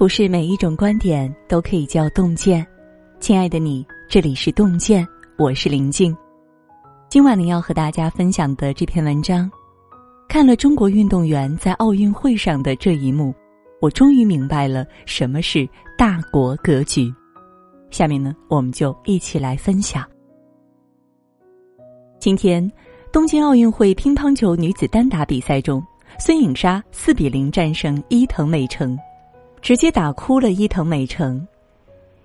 不是每一种观点都可以叫洞见。亲爱的你，这里是洞见，我是林静。今晚呢，要和大家分享的这篇文章，看了中国运动员在奥运会上的这一幕，我终于明白了什么是大国格局。下面呢，我们就一起来分享。今天，东京奥运会乒乓球女子单打比赛中，孙颖莎四比零战胜伊藤美诚。直接打哭了伊藤美诚。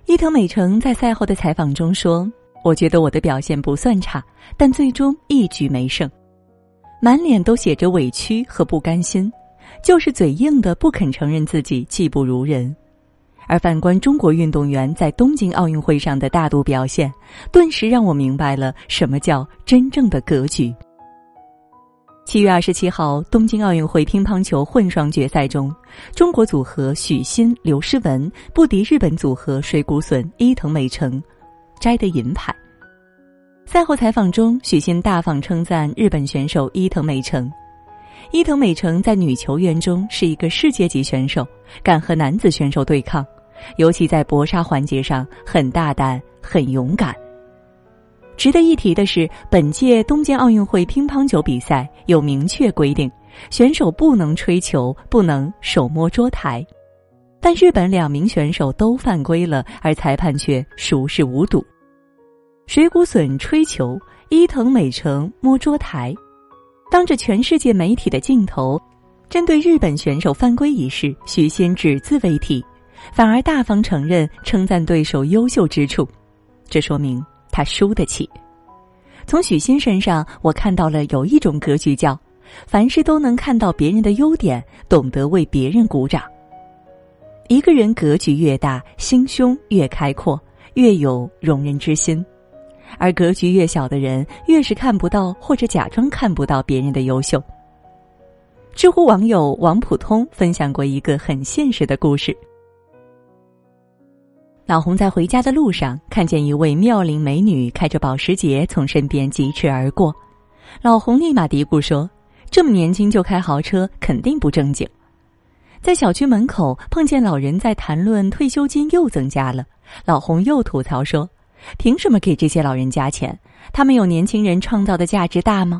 伊藤美诚在赛后的采访中说：“我觉得我的表现不算差，但最终一局没胜，满脸都写着委屈和不甘心，就是嘴硬的不肯承认自己技不如人。”而反观中国运动员在东京奥运会上的大度表现，顿时让我明白了什么叫真正的格局。七月二十七号，东京奥运会乒乓球混双决赛中，中国组合许昕、刘诗雯不敌日本组合水谷隼、伊藤美诚，摘得银牌。赛后采访中，许昕大方称赞日本选手伊藤美诚。伊藤美诚在女球员中是一个世界级选手，敢和男子选手对抗，尤其在搏杀环节上很大胆、很勇敢。值得一提的是，本届东京奥运会乒乓球比赛有明确规定，选手不能吹球，不能手摸桌台。但日本两名选手都犯规了，而裁判却熟视无睹。水谷隼吹球，伊藤美诚摸桌台，当着全世界媒体的镜头，针对日本选手犯规一事，许昕只字未提，反而大方承认称赞对手优秀之处，这说明。他输得起。从许昕身上，我看到了有一种格局，叫凡事都能看到别人的优点，懂得为别人鼓掌。一个人格局越大，心胸越开阔，越有容人之心；而格局越小的人，越是看不到或者假装看不到别人的优秀。知乎网友王普通分享过一个很现实的故事。老洪在回家的路上，看见一位妙龄美女开着保时捷从身边疾驰而过，老洪立马嘀咕说：“这么年轻就开豪车，肯定不正经。”在小区门口碰见老人在谈论退休金又增加了，老洪又吐槽说：“凭什么给这些老人加钱？他们有年轻人创造的价值大吗？”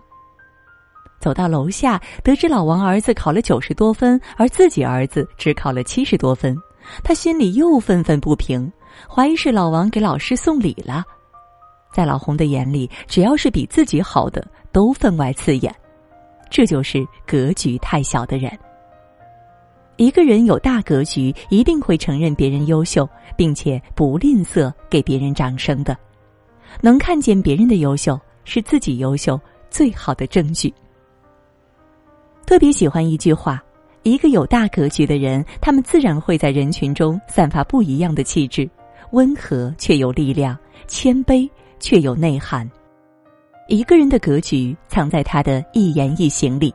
走到楼下，得知老王儿子考了九十多分，而自己儿子只考了七十多分。他心里又愤愤不平，怀疑是老王给老师送礼了。在老洪的眼里，只要是比自己好的，都分外刺眼。这就是格局太小的人。一个人有大格局，一定会承认别人优秀，并且不吝啬给别人掌声的。能看见别人的优秀，是自己优秀最好的证据。特别喜欢一句话。一个有大格局的人，他们自然会在人群中散发不一样的气质，温和却有力量，谦卑却有内涵。一个人的格局藏在他的一言一行里。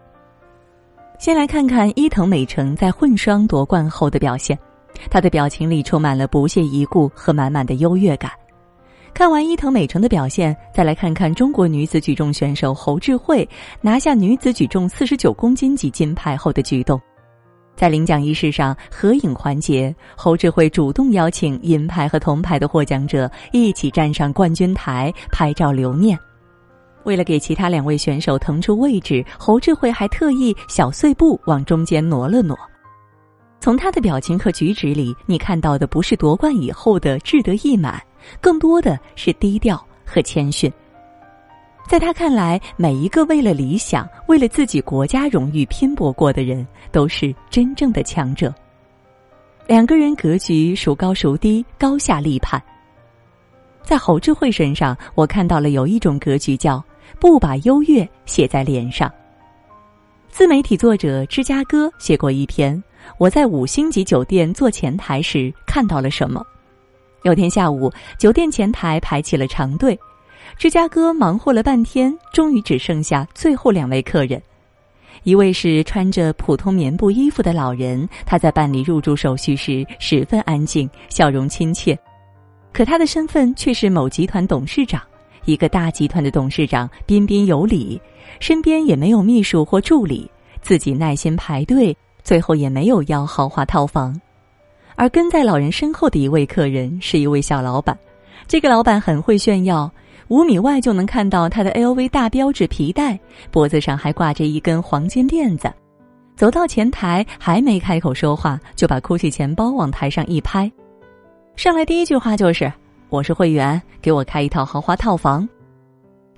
先来看看伊藤美诚在混双夺冠后的表现，她的表情里充满了不屑一顾和满满的优越感。看完伊藤美诚的表现，再来看看中国女子举重选手侯智慧拿下女子举重四十九公斤级金牌后的举动。在领奖仪式上，合影环节，侯智慧主动邀请银牌和铜牌的获奖者一起站上冠军台拍照留念。为了给其他两位选手腾出位置，侯智慧还特意小碎步往中间挪了挪。从他的表情和举止里，你看到的不是夺冠以后的志得意满，更多的是低调和谦逊。在他看来，每一个为了理想、为了自己国家荣誉拼搏过的人，都是真正的强者。两个人格局孰高孰低，高下立判。在侯智慧身上，我看到了有一种格局，叫不把优越写在脸上。自媒体作者芝加哥写过一篇：我在五星级酒店做前台时看到了什么。有天下午，酒店前台排起了长队。芝加哥忙活了半天，终于只剩下最后两位客人。一位是穿着普通棉布衣服的老人，他在办理入住手续时十分安静，笑容亲切。可他的身份却是某集团董事长，一个大集团的董事长，彬彬有礼，身边也没有秘书或助理，自己耐心排队，最后也没有要豪华套房。而跟在老人身后的一位客人是一位小老板，这个老板很会炫耀，五米外就能看到他的 LV 大标志皮带，脖子上还挂着一根黄金链子。走到前台，还没开口说话，就把 GUCCI 钱包往台上一拍，上来第一句话就是：“我是会员，给我开一套豪华套房。”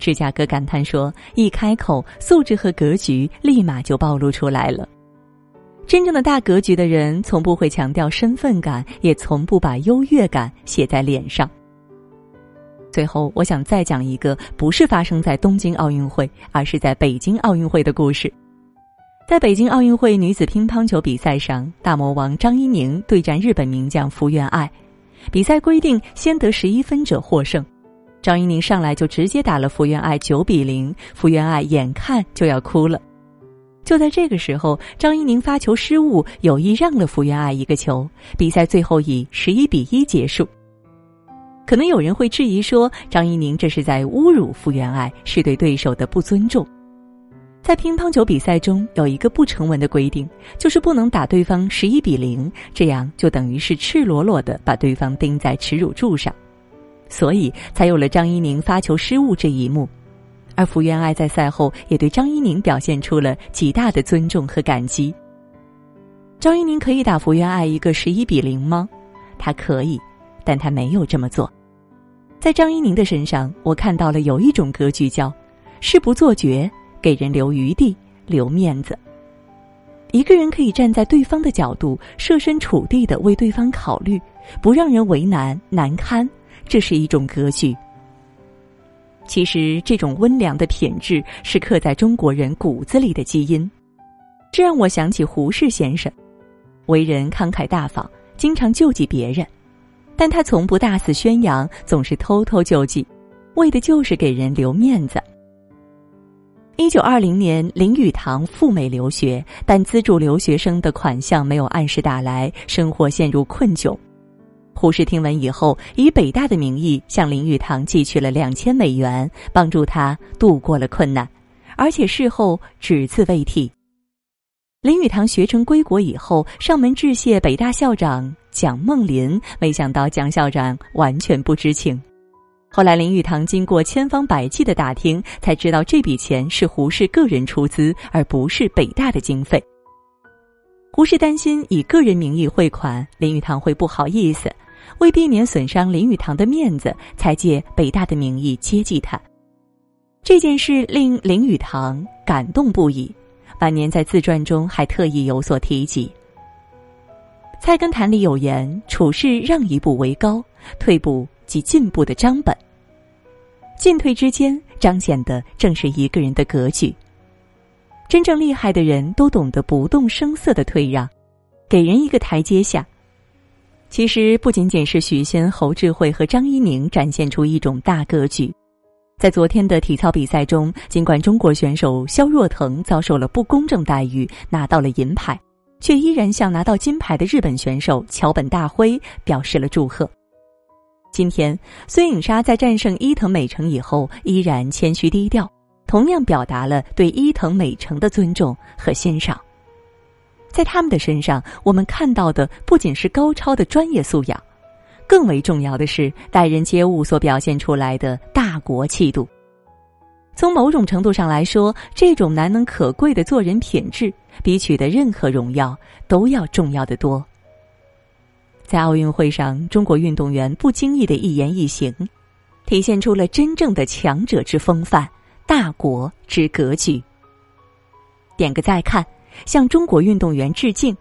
芝加哥感叹说：“一开口，素质和格局立马就暴露出来了。真正的大格局的人，从不会强调身份感，也从不把优越感写在脸上。”最后，我想再讲一个不是发生在东京奥运会，而是在北京奥运会的故事。在北京奥运会女子乒乓球比赛上，大魔王张怡宁对战日本名将福原爱。比赛规定，先得十一分者获胜。张怡宁上来就直接打了福原爱九比零，福原爱眼看就要哭了。就在这个时候，张怡宁发球失误，有意让了福原爱一个球，比赛最后以十一比一结束。可能有人会质疑说，张怡宁这是在侮辱福原爱，是对对手的不尊重。在乒乓球比赛中，有一个不成文的规定，就是不能打对方十一比零，这样就等于是赤裸裸的把对方钉在耻辱柱上。所以才有了张怡宁发球失误这一幕，而福原爱在赛后也对张怡宁表现出了极大的尊重和感激。张怡宁可以打福原爱一个十一比零吗？他可以，但他没有这么做。在张怡宁的身上，我看到了有一种格局，叫事不做绝，给人留余地，留面子。一个人可以站在对方的角度，设身处地的为对方考虑，不让人为难难堪。这是一种格局。其实，这种温良的品质是刻在中国人骨子里的基因。这让我想起胡适先生，为人慷慨大方，经常救济别人，但他从不大肆宣扬，总是偷偷救济，为的就是给人留面子。一九二零年，林语堂赴美留学，但资助留学生的款项没有按时打来，生活陷入困窘。胡适听闻以后，以北大的名义向林语堂寄去了两千美元，帮助他度过了困难，而且事后只字未提。林语堂学成归国以后，上门致谢北大校长蒋梦麟，没想到蒋校长完全不知情。后来林语堂经过千方百计的打听，才知道这笔钱是胡适个人出资，而不是北大的经费。胡适担心以个人名义汇款，林语堂会不好意思。为避免损伤林语堂的面子，才借北大的名义接济他。这件事令林语堂感动不已，晚年在自传中还特意有所提及。《菜根谭》里有言：“处事让一步为高，退步即进步的章本。”进退之间彰显的正是一个人的格局。真正厉害的人都懂得不动声色的退让，给人一个台阶下。其实不仅仅是许仙、侯智慧和张怡宁展现出一种大格局，在昨天的体操比赛中，尽管中国选手肖若腾遭受了不公正待遇，拿到了银牌，却依然向拿到金牌的日本选手桥本大辉表示了祝贺。今天，孙颖莎在战胜伊藤美诚以后，依然谦虚低调，同样表达了对伊藤美诚的尊重和欣赏。在他们的身上，我们看到的不仅是高超的专业素养，更为重要的是待人接物所表现出来的大国气度。从某种程度上来说，这种难能可贵的做人品质，比取得任何荣耀都要重要的多。在奥运会上，中国运动员不经意的一言一行，体现出了真正的强者之风范、大国之格局。点个再看。向中国运动员致敬，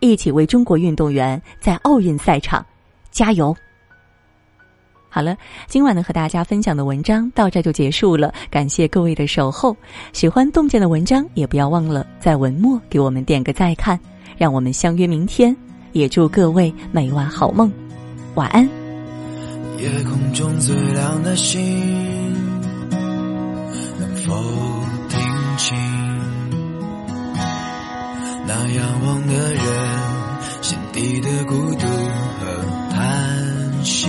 一起为中国运动员在奥运赛场加油。好了，今晚呢和大家分享的文章到这就结束了，感谢各位的守候。喜欢洞见的文章，也不要忘了在文末给我们点个再看，让我们相约明天。也祝各位每晚好梦，晚安。夜空中最亮的星，能否听清？那仰望的人心底的孤独和叹息。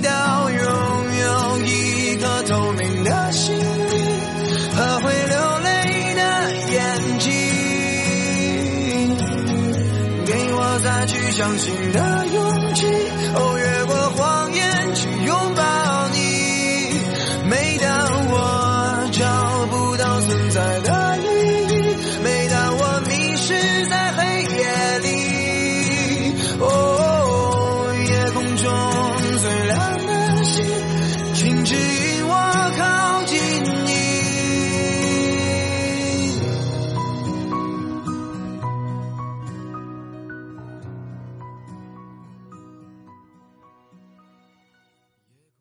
相信的勇气。哦。